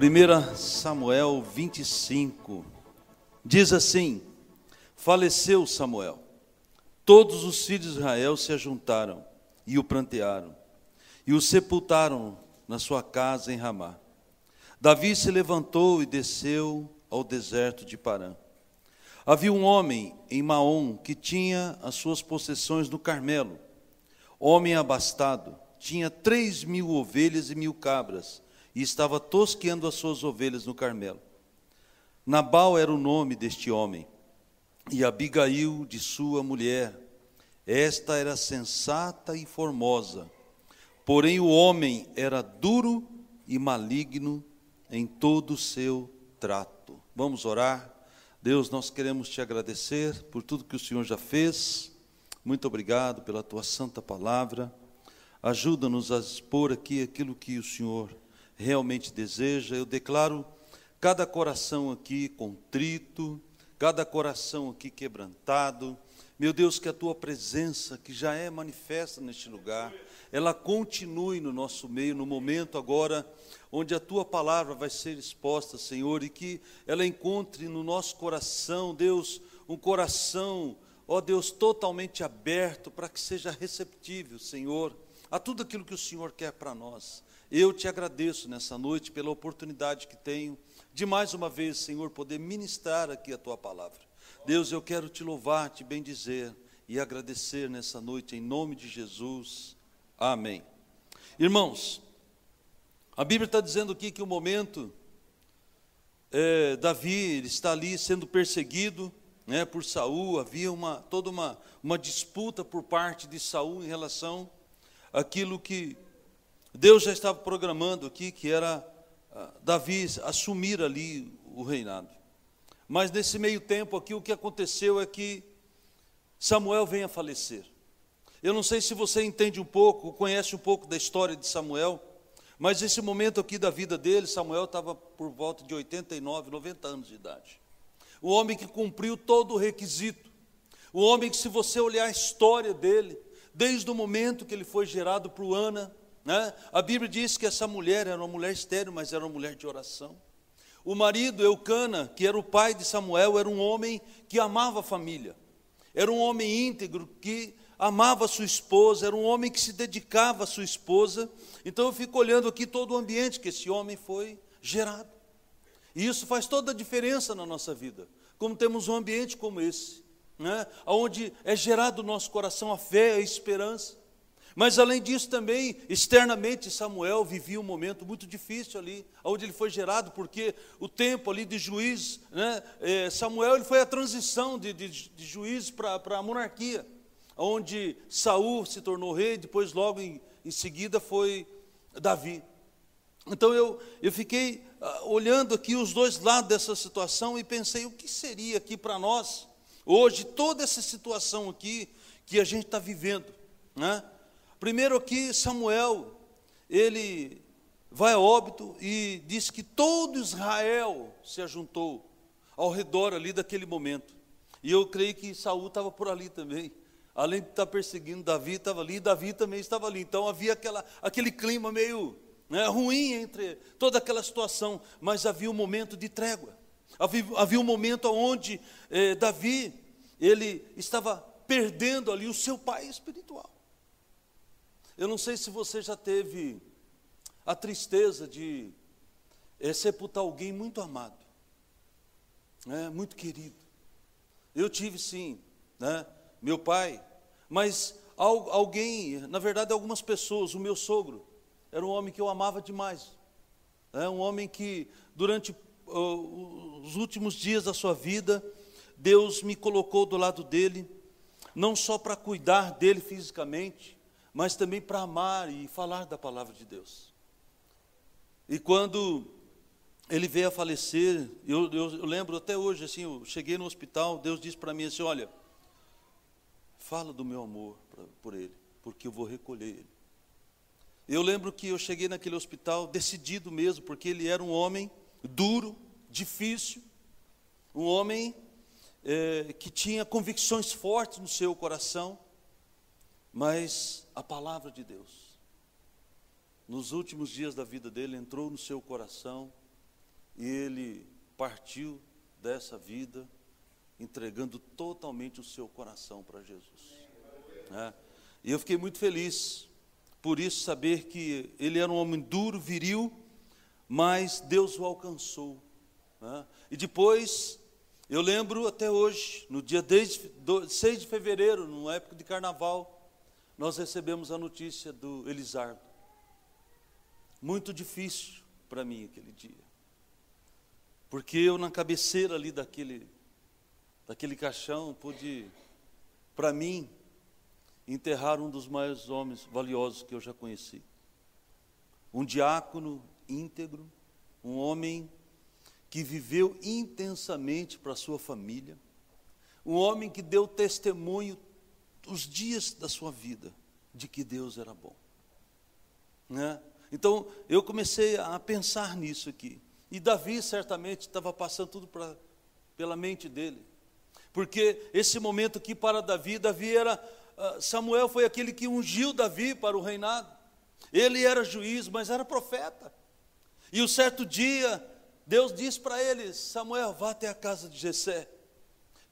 1 Samuel 25 diz assim: Faleceu Samuel, todos os filhos de Israel se ajuntaram e o prantearam, e o sepultaram na sua casa em Ramá. Davi se levantou e desceu ao deserto de Parã. Havia um homem em Maom que tinha as suas possessões no Carmelo, homem abastado, tinha três mil ovelhas e mil cabras e estava tosqueando as suas ovelhas no Carmelo. Nabal era o nome deste homem, e Abigail de sua mulher. Esta era sensata e formosa, porém o homem era duro e maligno em todo o seu trato. Vamos orar. Deus, nós queremos te agradecer por tudo que o Senhor já fez. Muito obrigado pela tua santa palavra. Ajuda-nos a expor aqui aquilo que o Senhor realmente deseja. Eu declaro cada coração aqui contrito, cada coração aqui quebrantado. Meu Deus, que a tua presença, que já é manifesta neste lugar, ela continue no nosso meio, no momento agora onde a tua palavra vai ser exposta, Senhor, e que ela encontre no nosso coração, Deus, um coração, ó Deus, totalmente aberto para que seja receptível, Senhor, a tudo aquilo que o Senhor quer para nós. Eu te agradeço nessa noite pela oportunidade que tenho de mais uma vez, Senhor, poder ministrar aqui a tua palavra. Deus, eu quero te louvar, te bendizer e agradecer nessa noite em nome de Jesus. Amém. Irmãos, a Bíblia está dizendo aqui que o momento é, Davi está ali sendo perseguido, né, por Saul. Havia uma toda uma, uma disputa por parte de Saul em relação àquilo que Deus já estava programando aqui que era uh, Davi assumir ali o reinado. Mas nesse meio tempo aqui o que aconteceu é que Samuel vem a falecer. Eu não sei se você entende um pouco, conhece um pouco da história de Samuel, mas esse momento aqui da vida dele, Samuel estava por volta de 89, 90 anos de idade. O homem que cumpriu todo o requisito. O homem que, se você olhar a história dele, desde o momento que ele foi gerado por Ana, né? A Bíblia diz que essa mulher era uma mulher estéril, mas era uma mulher de oração. O marido, Eucana, que era o pai de Samuel, era um homem que amava a família. Era um homem íntegro que amava sua esposa, era um homem que se dedicava à sua esposa. Então eu fico olhando aqui todo o ambiente que esse homem foi gerado. E isso faz toda a diferença na nossa vida. Como temos um ambiente como esse, né? onde é gerado no nosso coração a fé, a esperança. Mas além disso também, externamente, Samuel vivia um momento muito difícil ali, onde ele foi gerado, porque o tempo ali de juiz, né, é, Samuel ele foi a transição de, de, de juiz para a monarquia, onde Saul se tornou rei, depois logo em, em seguida foi Davi. Então eu, eu fiquei ah, olhando aqui os dois lados dessa situação e pensei, o que seria aqui para nós, hoje, toda essa situação aqui que a gente está vivendo, né? Primeiro aqui, Samuel, ele vai a óbito e diz que todo Israel se ajuntou ao redor ali daquele momento. E eu creio que Saul estava por ali também. Além de estar perseguindo, Davi estava ali, Davi também estava ali. Então havia aquela, aquele clima meio né, ruim entre toda aquela situação, mas havia um momento de trégua. Havia, havia um momento onde eh, Davi ele estava perdendo ali o seu pai espiritual. Eu não sei se você já teve a tristeza de é, sepultar alguém muito amado, né, muito querido. Eu tive sim, né, meu pai, mas alguém, na verdade algumas pessoas, o meu sogro, era um homem que eu amava demais, né, um homem que durante uh, os últimos dias da sua vida, Deus me colocou do lado dele, não só para cuidar dele fisicamente, mas também para amar e falar da palavra de Deus. E quando ele veio a falecer, eu, eu, eu lembro até hoje, assim, eu cheguei no hospital, Deus disse para mim assim: Olha, fala do meu amor pra, por ele, porque eu vou recolher ele. Eu lembro que eu cheguei naquele hospital decidido mesmo, porque ele era um homem duro, difícil, um homem é, que tinha convicções fortes no seu coração, mas a palavra de Deus, nos últimos dias da vida dele, entrou no seu coração E ele partiu dessa vida entregando totalmente o seu coração para Jesus. É. E eu fiquei muito feliz por isso, saber que ele era um homem duro, viril, mas Deus o alcançou. Né? E depois, eu lembro até hoje, no dia 6 de fevereiro, numa época de carnaval, nós recebemos a notícia do Elisardo. Muito difícil para mim aquele dia. Porque eu na cabeceira ali daquele, daquele caixão pude, para mim, enterrar um dos maiores homens valiosos que eu já conheci. Um diácono íntegro, um homem que viveu intensamente para sua família, um homem que deu testemunho os dias da sua vida de que Deus era bom. Né? Então eu comecei a pensar nisso aqui. E Davi certamente estava passando tudo pra, pela mente dele. Porque esse momento aqui para Davi, Davi era ah, Samuel foi aquele que ungiu Davi para o reinado. Ele era juiz, mas era profeta. E um certo dia, Deus disse para ele: Samuel, vá até a casa de Jessé,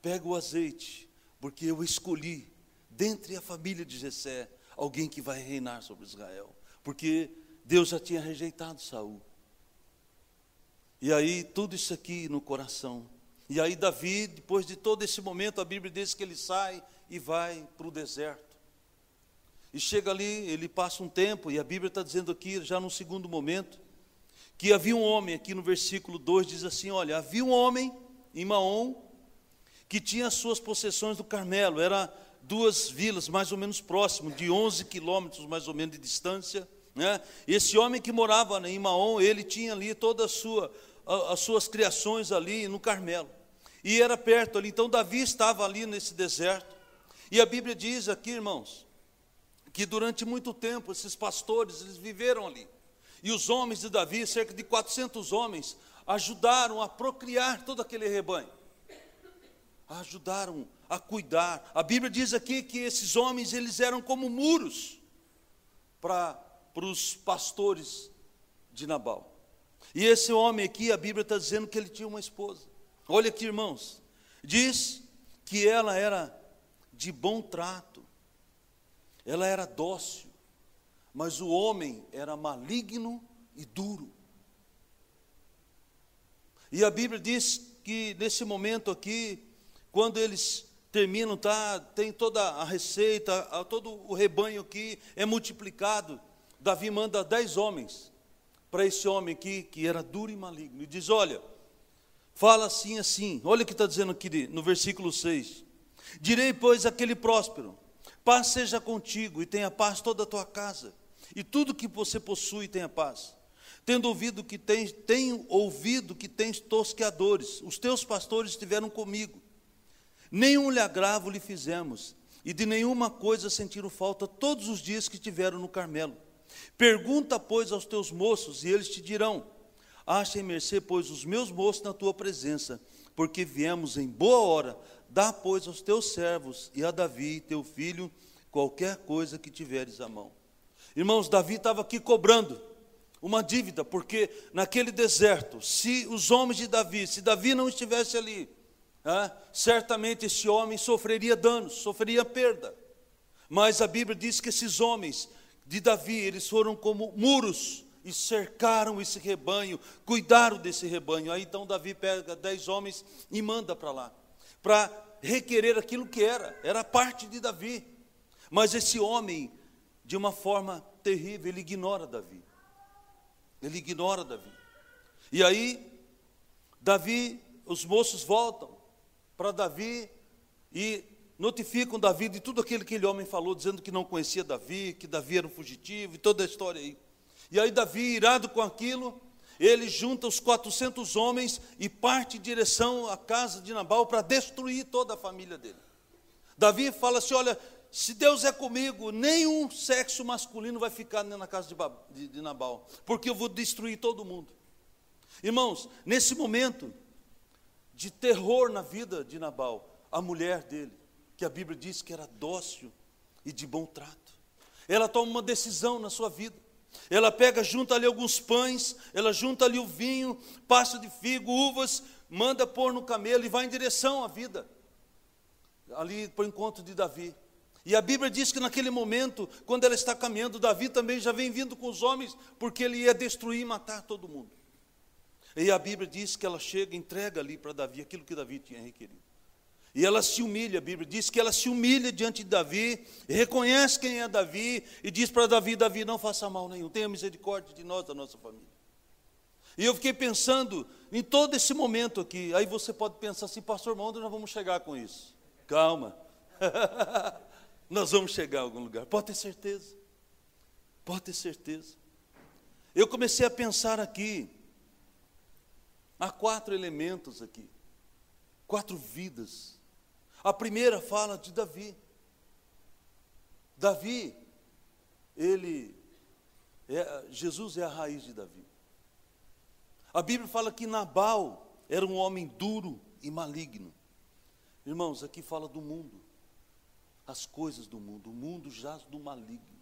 pega o azeite, porque eu escolhi, dentre a família de Jessé, alguém que vai reinar sobre Israel. Porque Deus já tinha rejeitado Saul. E aí, tudo isso aqui no coração. E aí, Davi, depois de todo esse momento, a Bíblia diz que ele sai e vai para o deserto. E chega ali, ele passa um tempo, e a Bíblia está dizendo aqui, já no segundo momento, que havia um homem, aqui no versículo 2 diz assim: olha, havia um homem em Maom que tinha as suas possessões do Carmelo, era duas vilas mais ou menos próximas, de 11 quilômetros mais ou menos de distância. Né? Esse homem que morava em Maom, ele tinha ali toda a sua, as suas criações ali no Carmelo. E era perto ali, então Davi estava ali nesse deserto. E a Bíblia diz aqui, irmãos, que durante muito tempo esses pastores eles viveram ali. E os homens de Davi, cerca de 400 homens, ajudaram a procriar todo aquele rebanho. Ajudaram a cuidar. A Bíblia diz aqui que esses homens eles eram como muros para, os pastores de Nabal. E esse homem aqui, a Bíblia está dizendo que ele tinha uma esposa. Olha aqui, irmãos. Diz que ela era de bom trato. Ela era dócil, mas o homem era maligno e duro. E a Bíblia diz que nesse momento aqui, quando eles terminam, tá, tem toda a receita, todo o rebanho aqui é multiplicado. Davi manda dez homens para esse homem aqui, que era duro e maligno, e diz: Olha, fala assim, assim. Olha o que está dizendo aqui no versículo 6. Direi, pois, aquele próspero: paz seja contigo e tenha paz toda a tua casa, e tudo que você possui tenha paz. Tendo ouvido que tens, tenho ouvido que tens tosqueadores, os teus pastores estiveram comigo. Nenhum lhe agravo lhe fizemos, e de nenhuma coisa sentiram falta todos os dias que tiveram no Carmelo. Pergunta, pois, aos teus moços, e eles te dirão: Achem mercê, pois, os meus moços na tua presença, porque viemos em boa hora Dá, pois, aos teus servos e a Davi, teu filho, qualquer coisa que tiveres à mão. Irmãos, Davi estava aqui cobrando uma dívida, porque naquele deserto, se os homens de Davi, se Davi não estivesse ali, certamente esse homem sofreria danos, sofreria perda. Mas a Bíblia diz que esses homens de Davi, eles foram como muros e cercaram esse rebanho, cuidaram desse rebanho. Aí então Davi pega dez homens e manda para lá para requerer aquilo que era, era parte de Davi. Mas esse homem, de uma forma terrível, ele ignora Davi. Ele ignora Davi. E aí, Davi, os moços voltam para Davi e notificam Davi de tudo aquilo que aquele homem falou, dizendo que não conhecia Davi, que Davi era um fugitivo e toda a história aí. E aí Davi, irado com aquilo, ele junta os 400 homens e parte em direção à casa de Nabal para destruir toda a família dele. Davi fala assim: Olha, se Deus é comigo, nenhum sexo masculino vai ficar na casa de, de Nabal, porque eu vou destruir todo mundo. Irmãos, nesse momento de terror na vida de Nabal, a mulher dele, que a Bíblia diz que era dócil e de bom trato, ela toma uma decisão na sua vida. Ela pega, junta ali alguns pães, ela junta ali o vinho, pasta de figo, uvas, manda pôr no camelo e vai em direção à vida, ali para o encontro de Davi. E a Bíblia diz que naquele momento, quando ela está caminhando, Davi também já vem vindo com os homens, porque ele ia destruir e matar todo mundo. E a Bíblia diz que ela chega, entrega ali para Davi aquilo que Davi tinha requerido. E ela se humilha, a Bíblia diz que ela se humilha diante de Davi, reconhece quem é Davi e diz para Davi: Davi, não faça mal nenhum, tenha misericórdia de nós, da nossa família. E eu fiquei pensando em todo esse momento aqui. Aí você pode pensar assim, pastor, onde nós vamos chegar com isso? Calma, nós vamos chegar a algum lugar, pode ter certeza, pode ter certeza. Eu comecei a pensar aqui, há quatro elementos aqui, quatro vidas a primeira fala de Davi. Davi, ele, é, Jesus é a raiz de Davi. A Bíblia fala que Nabal era um homem duro e maligno. Irmãos, aqui fala do mundo, as coisas do mundo, o mundo jaz do maligno.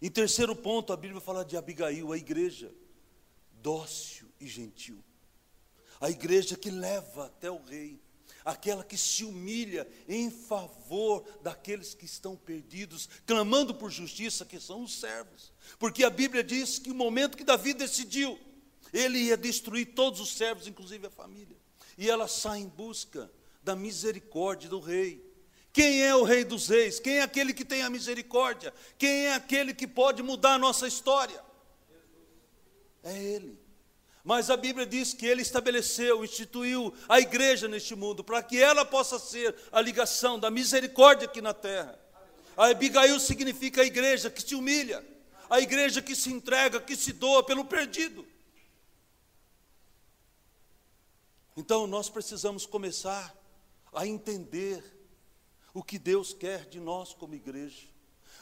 Em terceiro ponto, a Bíblia fala de Abigail, a igreja, dócil e gentil. A igreja que leva até o rei aquela que se humilha em favor daqueles que estão perdidos, clamando por justiça, que são os servos. Porque a Bíblia diz que o momento que Davi decidiu, ele ia destruir todos os servos, inclusive a família. E ela sai em busca da misericórdia do rei. Quem é o rei dos reis? Quem é aquele que tem a misericórdia? Quem é aquele que pode mudar a nossa história? É ele. Mas a Bíblia diz que ele estabeleceu, instituiu a igreja neste mundo, para que ela possa ser a ligação da misericórdia aqui na terra. A Abigail significa a igreja que se humilha, a igreja que se entrega, que se doa pelo perdido. Então nós precisamos começar a entender o que Deus quer de nós como igreja.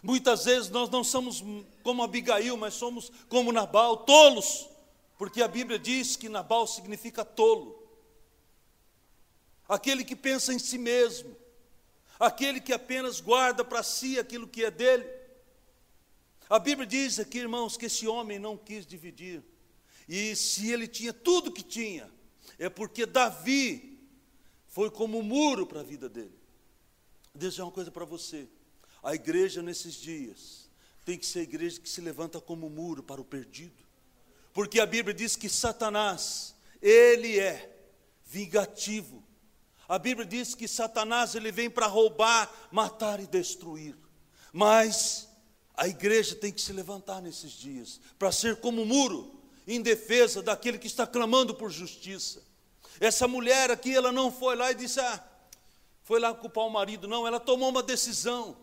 Muitas vezes nós não somos como Abigail, mas somos como Nabal, tolos porque a Bíblia diz que Nabal significa tolo, aquele que pensa em si mesmo, aquele que apenas guarda para si aquilo que é dele. A Bíblia diz aqui, irmãos, que esse homem não quis dividir, e se ele tinha tudo que tinha, é porque Davi foi como um muro para a vida dele. Deixa uma coisa para você: a igreja nesses dias tem que ser a igreja que se levanta como um muro para o perdido porque a Bíblia diz que Satanás, ele é vingativo. A Bíblia diz que Satanás ele vem para roubar, matar e destruir. Mas a igreja tem que se levantar nesses dias para ser como um muro em defesa daquele que está clamando por justiça. Essa mulher aqui, ela não foi lá e disse: "Ah, foi lá culpar o marido", não, ela tomou uma decisão.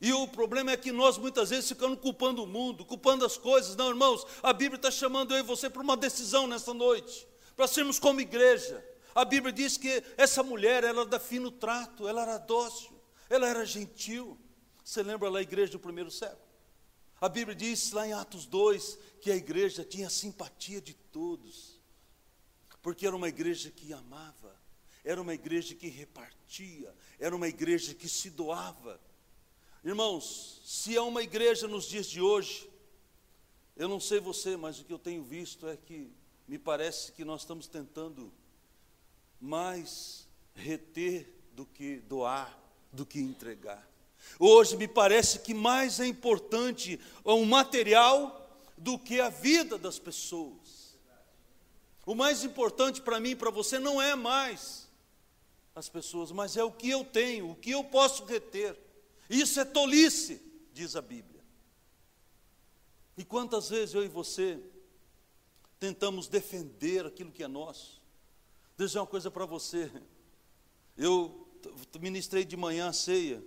E o problema é que nós muitas vezes ficamos culpando o mundo, culpando as coisas. Não, irmãos, a Bíblia está chamando eu e você para uma decisão nessa noite, para sermos como igreja. A Bíblia diz que essa mulher, ela era fino trato, ela era dócil, ela era gentil. Você lembra lá a igreja do primeiro século? A Bíblia diz lá em Atos 2 que a igreja tinha simpatia de todos, porque era uma igreja que amava, era uma igreja que repartia, era uma igreja que se doava. Irmãos, se é uma igreja nos dias de hoje, eu não sei você, mas o que eu tenho visto é que me parece que nós estamos tentando mais reter do que doar, do que entregar. Hoje me parece que mais é importante o material do que a vida das pessoas. O mais importante para mim para você não é mais as pessoas, mas é o que eu tenho, o que eu posso reter. Isso é tolice, diz a Bíblia. E quantas vezes eu e você tentamos defender aquilo que é nosso? Deixa uma coisa para você. Eu ministrei de manhã a ceia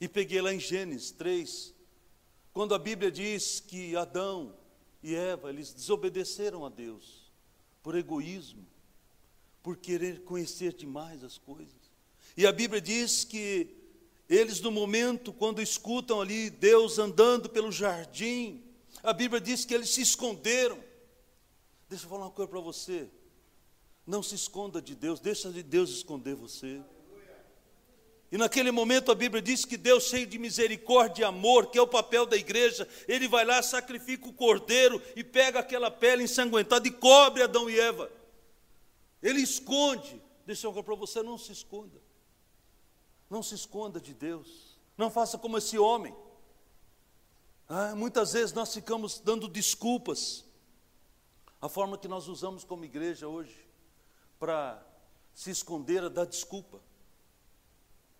e peguei lá em Gênesis 3, quando a Bíblia diz que Adão e Eva, eles desobedeceram a Deus por egoísmo, por querer conhecer demais as coisas. E a Bíblia diz que eles, no momento, quando escutam ali Deus andando pelo jardim, a Bíblia diz que eles se esconderam. Deixa eu falar uma coisa para você. Não se esconda de Deus, deixa de Deus esconder você. E naquele momento a Bíblia diz que Deus, cheio de misericórdia e amor, que é o papel da igreja, ele vai lá, sacrifica o cordeiro e pega aquela pele ensanguentada e cobre Adão e Eva. Ele esconde. Deixa eu falar para você: não se esconda. Não se esconda de Deus. Não faça como esse homem. Ah, muitas vezes nós ficamos dando desculpas. A forma que nós usamos como igreja hoje para se esconder é dar desculpa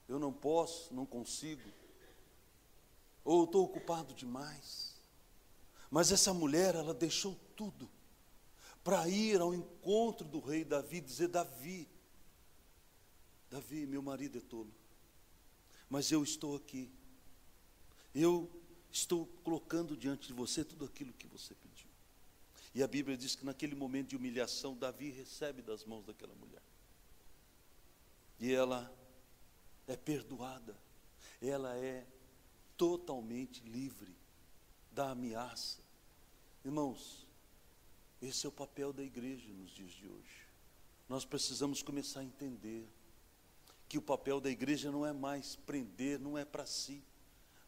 eu não posso, não consigo, ou estou ocupado demais. Mas essa mulher, ela deixou tudo para ir ao encontro do rei Davi e dizer: Davi, Davi, meu marido é tolo, mas eu estou aqui, eu estou colocando diante de você tudo aquilo que você pediu. E a Bíblia diz que naquele momento de humilhação, Davi recebe das mãos daquela mulher. E ela é perdoada, ela é totalmente livre da ameaça. Irmãos, esse é o papel da igreja nos dias de hoje. Nós precisamos começar a entender que o papel da igreja não é mais prender, não é para si,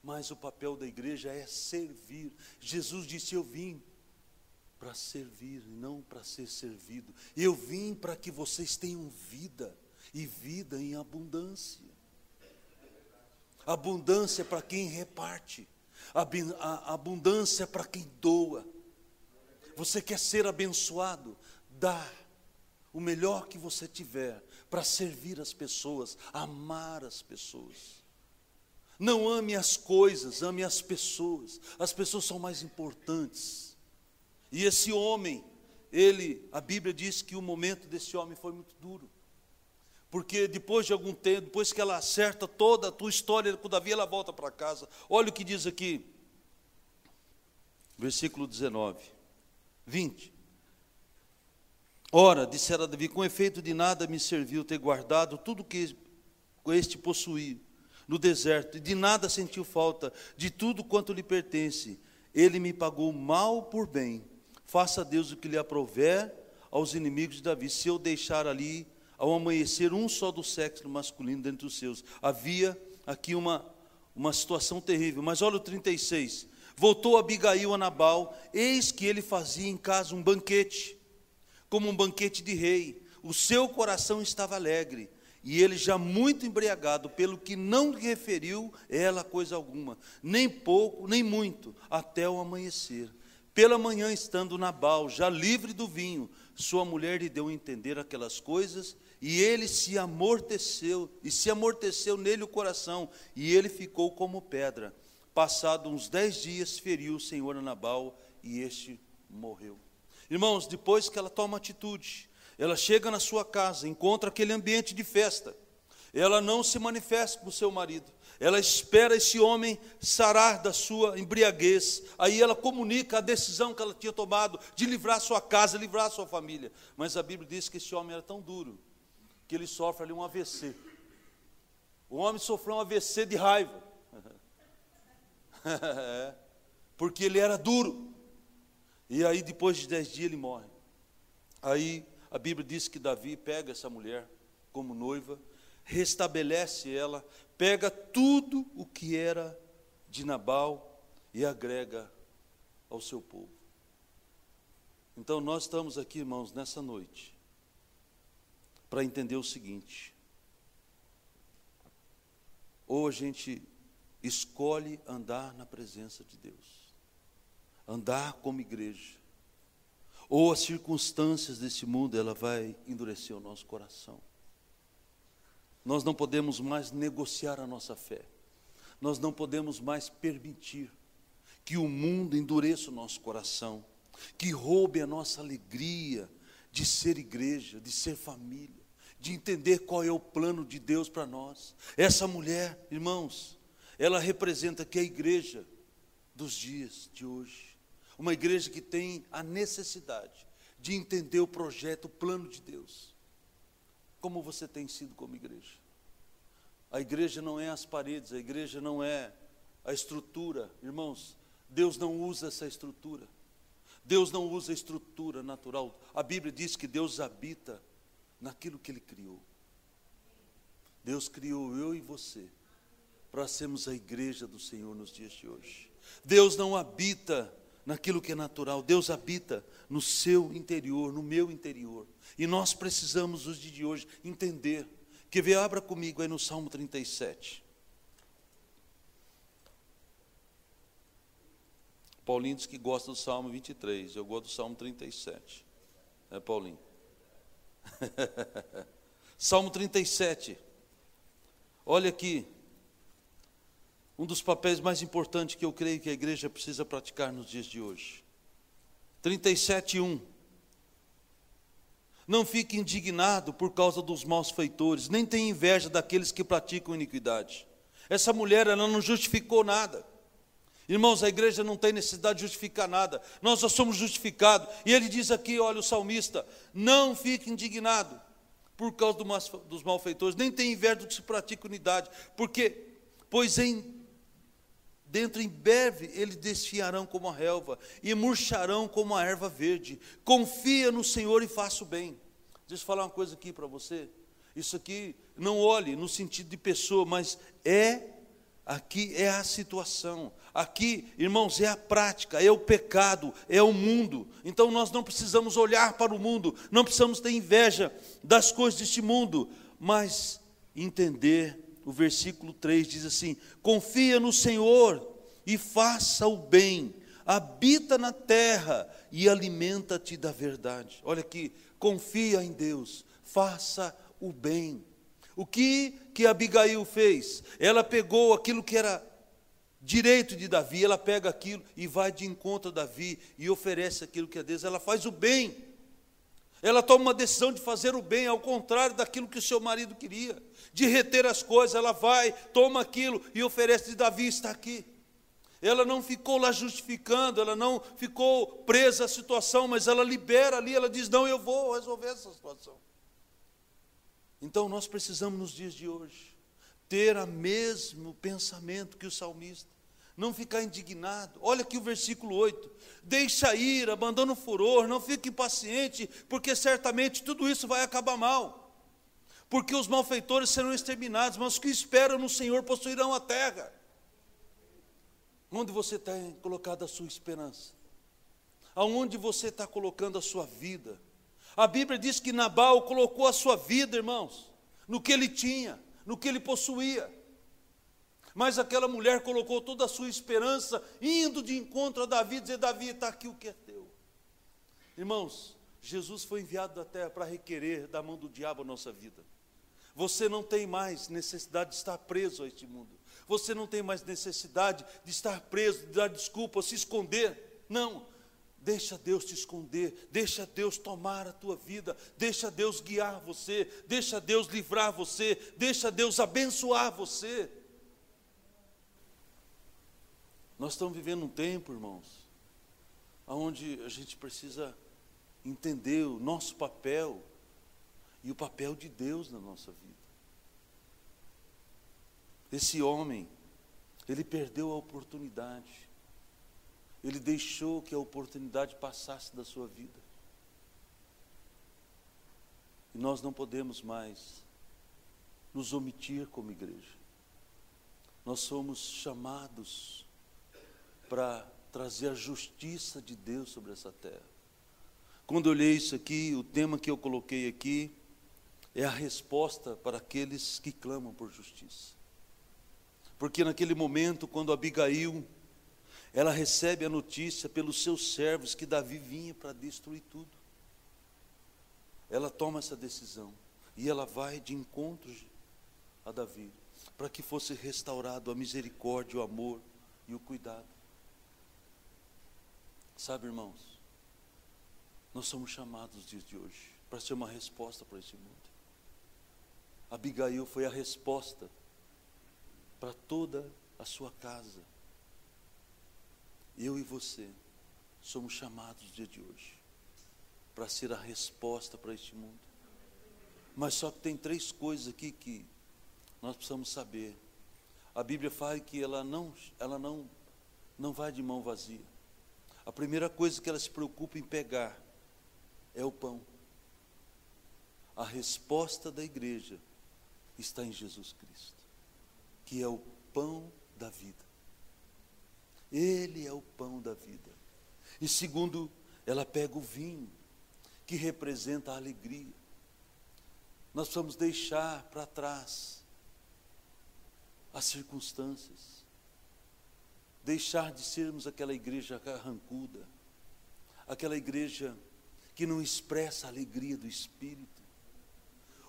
mas o papel da igreja é servir. Jesus disse: Eu vim para servir, não para ser servido. Eu vim para que vocês tenham vida e vida em abundância. Abundância para quem reparte. Abundância para quem doa. Você quer ser abençoado? Dá o melhor que você tiver para servir as pessoas, amar as pessoas. Não ame as coisas, ame as pessoas. As pessoas são mais importantes. E esse homem, ele, a Bíblia diz que o momento desse homem foi muito duro. Porque depois de algum tempo, depois que ela acerta toda a tua história com Davi, ela volta para casa. Olha o que diz aqui, versículo 19, 20. Ora, dissera Davi, com efeito de nada me serviu ter guardado tudo que este possuía no deserto, e de nada sentiu falta, de tudo quanto lhe pertence. Ele me pagou mal por bem. Faça Deus o que lhe aprover aos inimigos de Davi, se eu deixar ali ao amanhecer um só do sexo masculino dentre os seus. Havia aqui uma, uma situação terrível. Mas olha o 36. Voltou Abigail a Nabal, eis que ele fazia em casa um banquete, como um banquete de rei. O seu coração estava alegre, e ele já muito embriagado, pelo que não lhe referiu ela coisa alguma, nem pouco, nem muito, até o amanhecer. Pela manhã, estando Nabal, já livre do vinho, sua mulher lhe deu a entender aquelas coisas, e ele se amorteceu, e se amorteceu nele o coração, e ele ficou como pedra. Passado uns dez dias, feriu o Senhor a Nabal, e este morreu. Irmãos, depois que ela toma atitude, ela chega na sua casa, encontra aquele ambiente de festa, ela não se manifesta com o seu marido, ela espera esse homem sarar da sua embriaguez. Aí ela comunica a decisão que ela tinha tomado de livrar sua casa, livrar sua família. Mas a Bíblia diz que esse homem era tão duro que ele sofre ali um AVC. O homem sofreu um AVC de raiva. Porque ele era duro. E aí, depois de dez dias, ele morre. Aí a Bíblia diz que Davi pega essa mulher como noiva, restabelece ela, pega tudo o que era de Nabal e agrega ao seu povo. Então nós estamos aqui, irmãos, nessa noite, para entender o seguinte: ou a gente escolhe andar na presença de Deus, andar como igreja, ou as circunstâncias desse mundo ela vai endurecer o nosso coração. Nós não podemos mais negociar a nossa fé. Nós não podemos mais permitir que o mundo endureça o nosso coração, que roube a nossa alegria de ser igreja, de ser família de entender qual é o plano de Deus para nós. Essa mulher, irmãos, ela representa que a igreja dos dias de hoje, uma igreja que tem a necessidade de entender o projeto, o plano de Deus. Como você tem sido como igreja? A igreja não é as paredes, a igreja não é a estrutura, irmãos. Deus não usa essa estrutura. Deus não usa a estrutura natural. A Bíblia diz que Deus habita naquilo que ele criou. Deus criou eu e você para sermos a igreja do Senhor nos dias de hoje. Deus não habita naquilo que é natural, Deus habita no seu interior, no meu interior. E nós precisamos, nos dias de hoje, entender. Que vê, abra comigo aí no Salmo 37. Paulinho diz que gosta do Salmo 23, eu gosto do Salmo 37. É, Paulinho? Salmo 37. Olha aqui. Um dos papéis mais importantes que eu creio que a igreja precisa praticar nos dias de hoje. 37, 1. Não fique indignado por causa dos maus feitores, nem tenha inveja daqueles que praticam iniquidade. Essa mulher, ela não justificou nada. Irmãos, a igreja não tem necessidade de justificar nada, nós já somos justificados. E ele diz aqui: olha, o salmista, não fique indignado por causa dos malfeitores, nem tenha inveja do que se pratica unidade, porque, pois em Dentro em breve eles desfiarão como a relva e murcharão como a erva verde. Confia no Senhor e faça o bem. Deixa eu falar uma coisa aqui para você. Isso aqui, não olhe no sentido de pessoa, mas é, aqui é a situação. Aqui, irmãos, é a prática, é o pecado, é o mundo. Então nós não precisamos olhar para o mundo, não precisamos ter inveja das coisas deste mundo, mas entender o versículo 3 diz assim: Confia no Senhor e faça o bem, habita na terra e alimenta-te da verdade. Olha aqui, confia em Deus, faça o bem. O que que Abigail fez? Ela pegou aquilo que era direito de Davi, ela pega aquilo e vai de encontro a Davi e oferece aquilo que é Deus, ela faz o bem. Ela toma uma decisão de fazer o bem, ao contrário daquilo que o seu marido queria, de reter as coisas. Ela vai, toma aquilo e oferece. Davi está aqui. Ela não ficou lá justificando, ela não ficou presa à situação, mas ela libera ali, ela diz: Não, eu vou resolver essa situação. Então nós precisamos, nos dias de hoje, ter o mesmo pensamento que o salmista não ficar indignado. Olha aqui o versículo 8: Deixa ir, abandona o furor, não fique impaciente, porque certamente tudo isso vai acabar mal. Porque os malfeitores serão exterminados, mas os que esperam no Senhor possuirão a terra. Onde você está colocado a sua esperança? Aonde você está colocando a sua vida? A Bíblia diz que Nabal colocou a sua vida, irmãos, no que ele tinha, no que ele possuía. Mas aquela mulher colocou toda a sua esperança, indo de encontro a Davi, dizer: Davi, está aqui o que é teu. Irmãos, Jesus foi enviado da terra para requerer da mão do diabo a nossa vida. Você não tem mais necessidade de estar preso a este mundo. Você não tem mais necessidade de estar preso, de dar desculpa, se esconder. Não. Deixa Deus te esconder, deixa Deus tomar a tua vida, deixa Deus guiar você, deixa Deus livrar você, deixa Deus abençoar você. Nós estamos vivendo um tempo, irmãos, onde a gente precisa entender o nosso papel e o papel de Deus na nossa vida. Esse homem, ele perdeu a oportunidade, ele deixou que a oportunidade passasse da sua vida. E nós não podemos mais nos omitir como igreja. Nós somos chamados para trazer a justiça de Deus sobre essa terra. Quando eu olhei isso aqui, o tema que eu coloquei aqui é a resposta para aqueles que clamam por justiça. Porque naquele momento, quando Abigail, ela recebe a notícia pelos seus servos que Davi vinha para destruir tudo. Ela toma essa decisão e ela vai de encontro a Davi, para que fosse restaurado a misericórdia, o amor e o cuidado. Sabe, irmãos, nós somos chamados nos dias de hoje para ser uma resposta para esse mundo. Abigail foi a resposta para toda a sua casa. Eu e você somos chamados no dia de hoje para ser a resposta para este mundo. Mas só que tem três coisas aqui que nós precisamos saber. A Bíblia fala que ela não, ela não, não vai de mão vazia. A primeira coisa que ela se preocupa em pegar é o pão. A resposta da igreja está em Jesus Cristo, que é o pão da vida. Ele é o pão da vida. E segundo, ela pega o vinho, que representa a alegria. Nós precisamos deixar para trás as circunstâncias, deixar de sermos aquela igreja carrancuda, aquela igreja que não expressa a alegria do Espírito.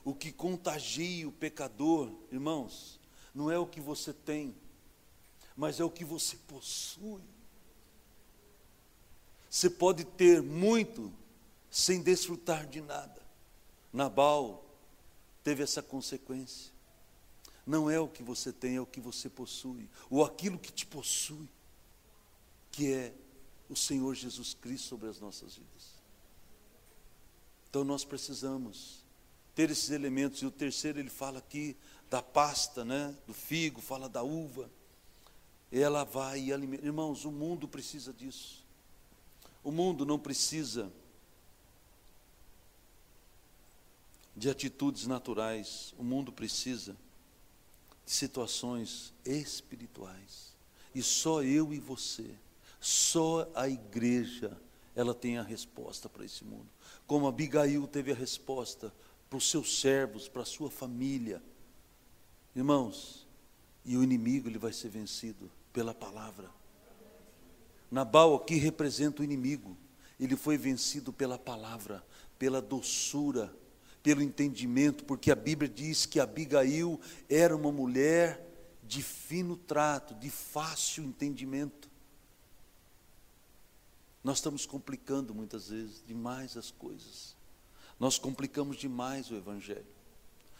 O que contagia o pecador, irmãos, não é o que você tem, mas é o que você possui. Você pode ter muito sem desfrutar de nada. Nabal teve essa consequência. Não é o que você tem, é o que você possui, ou aquilo que te possui, que é o Senhor Jesus Cristo sobre as nossas vidas. Então nós precisamos ter esses elementos. E o terceiro ele fala aqui da pasta, né, do figo, fala da uva. Ela vai e alimenta. Irmãos, o mundo precisa disso. O mundo não precisa de atitudes naturais. O mundo precisa situações espirituais. E só eu e você, só a igreja, ela tem a resposta para esse mundo. Como Abigail teve a resposta para os seus servos, para a sua família. Irmãos, e o inimigo ele vai ser vencido pela palavra. Nabal aqui representa o inimigo. Ele foi vencido pela palavra, pela doçura, pelo entendimento, porque a Bíblia diz que Abigail era uma mulher de fino trato, de fácil entendimento. Nós estamos complicando muitas vezes demais as coisas. Nós complicamos demais o evangelho.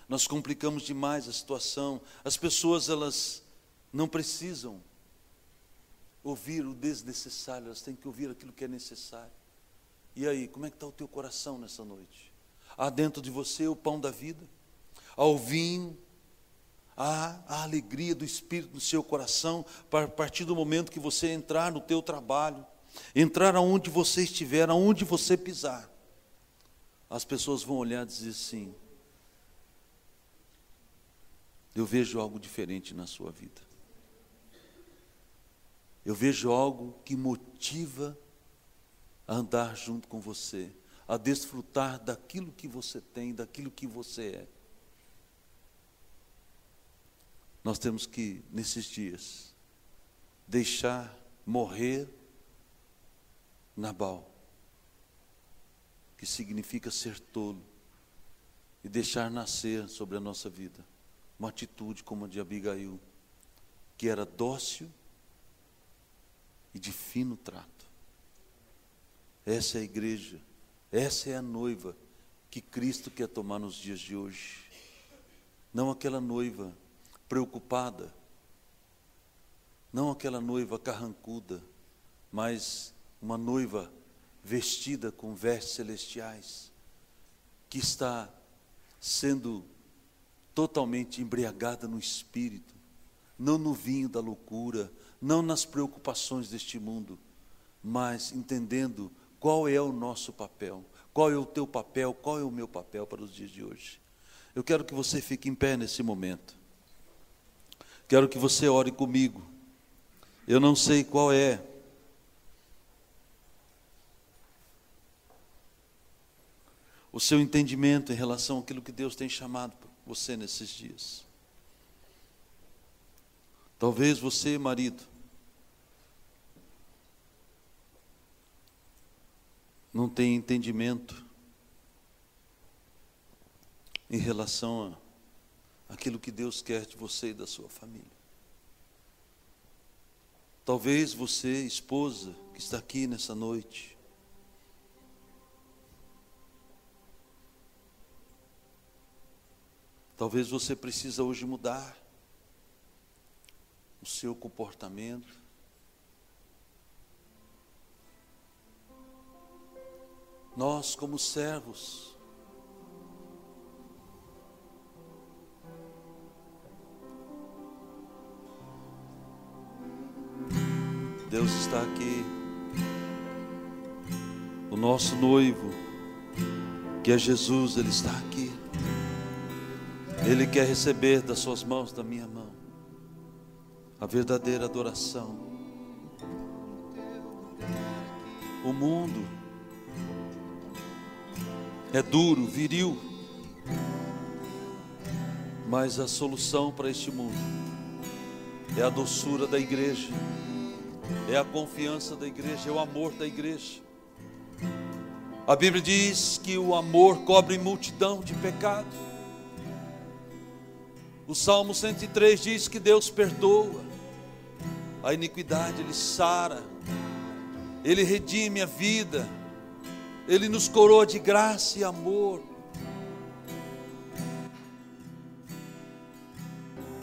Nós complicamos demais a situação. As pessoas elas não precisam ouvir o desnecessário, elas têm que ouvir aquilo que é necessário. E aí, como é que está o teu coração nessa noite? Há dentro de você o pão da vida, há o vinho, há a alegria do Espírito no seu coração, a partir do momento que você entrar no teu trabalho, entrar aonde você estiver, aonde você pisar as pessoas vão olhar e dizer assim: Eu vejo algo diferente na sua vida. Eu vejo algo que motiva a andar junto com você, a desfrutar daquilo que você tem, daquilo que você é. Nós temos que, nesses dias, deixar morrer Nabal que significa ser tolo e deixar nascer sobre a nossa vida uma atitude como a de Abigail, que era dócil e de fino trato. Essa é a igreja, essa é a noiva que Cristo quer tomar nos dias de hoje. Não aquela noiva preocupada, não aquela noiva carrancuda, mas uma noiva vestida com vestes celestiais, que está sendo totalmente embriagada no espírito, não no vinho da loucura, não nas preocupações deste mundo, mas entendendo qual é o nosso papel, qual é o teu papel, qual é o meu papel para os dias de hoje. Eu quero que você fique em pé nesse momento. Quero que você ore comigo. Eu não sei qual é o seu entendimento em relação àquilo que Deus tem chamado você nesses dias. Talvez você, marido, não tenha entendimento em relação a aquilo que Deus quer de você e da sua família. Talvez você, esposa, que está aqui nessa noite, Talvez você precisa hoje mudar o seu comportamento. Nós, como servos, Deus está aqui, o nosso noivo, que é Jesus, Ele está aqui. Ele quer receber das suas mãos, da minha mão, a verdadeira adoração. O mundo é duro, viril, mas a solução para este mundo é a doçura da igreja, é a confiança da igreja, é o amor da igreja. A Bíblia diz que o amor cobre multidão de pecados. O Salmo 103 diz que Deus perdoa a iniquidade, Ele sara, Ele redime a vida, Ele nos coroa de graça e amor.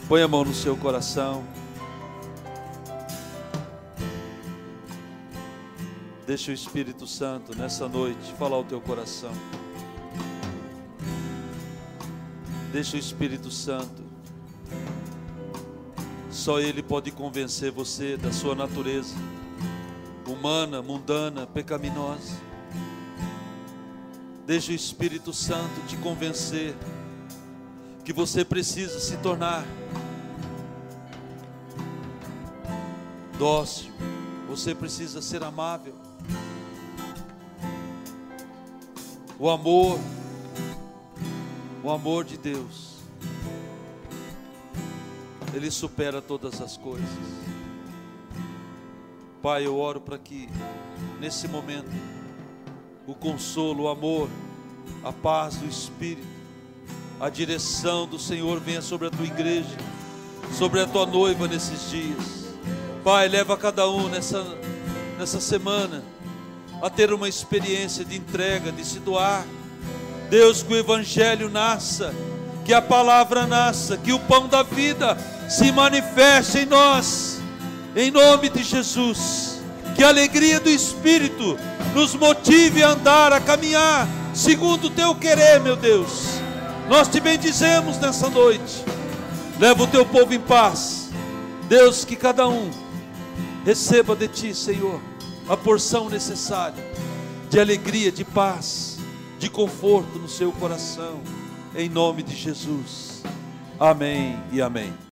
Põe a mão no seu coração. Deixa o Espírito Santo nessa noite falar ao teu coração. Deixa o Espírito Santo. Só Ele pode convencer você da sua natureza humana, mundana, pecaminosa. Deixa o Espírito Santo te convencer que você precisa se tornar dócil, você precisa ser amável. O amor, o amor de Deus, Ele supera todas as coisas. Pai, eu oro para que nesse momento o consolo, o amor, a paz do Espírito, a direção do Senhor venha sobre a tua igreja, sobre a tua noiva nesses dias. Pai, leva cada um nessa, nessa semana a ter uma experiência de entrega, de se doar. Deus, que o Evangelho nasça, que a palavra nasça, que o pão da vida se manifeste em nós, em nome de Jesus. Que a alegria do Espírito nos motive a andar, a caminhar, segundo o teu querer, meu Deus. Nós te bendizemos nessa noite. Leva o teu povo em paz. Deus, que cada um receba de ti, Senhor a porção necessária de alegria, de paz, de conforto no seu coração, em nome de Jesus. Amém e amém.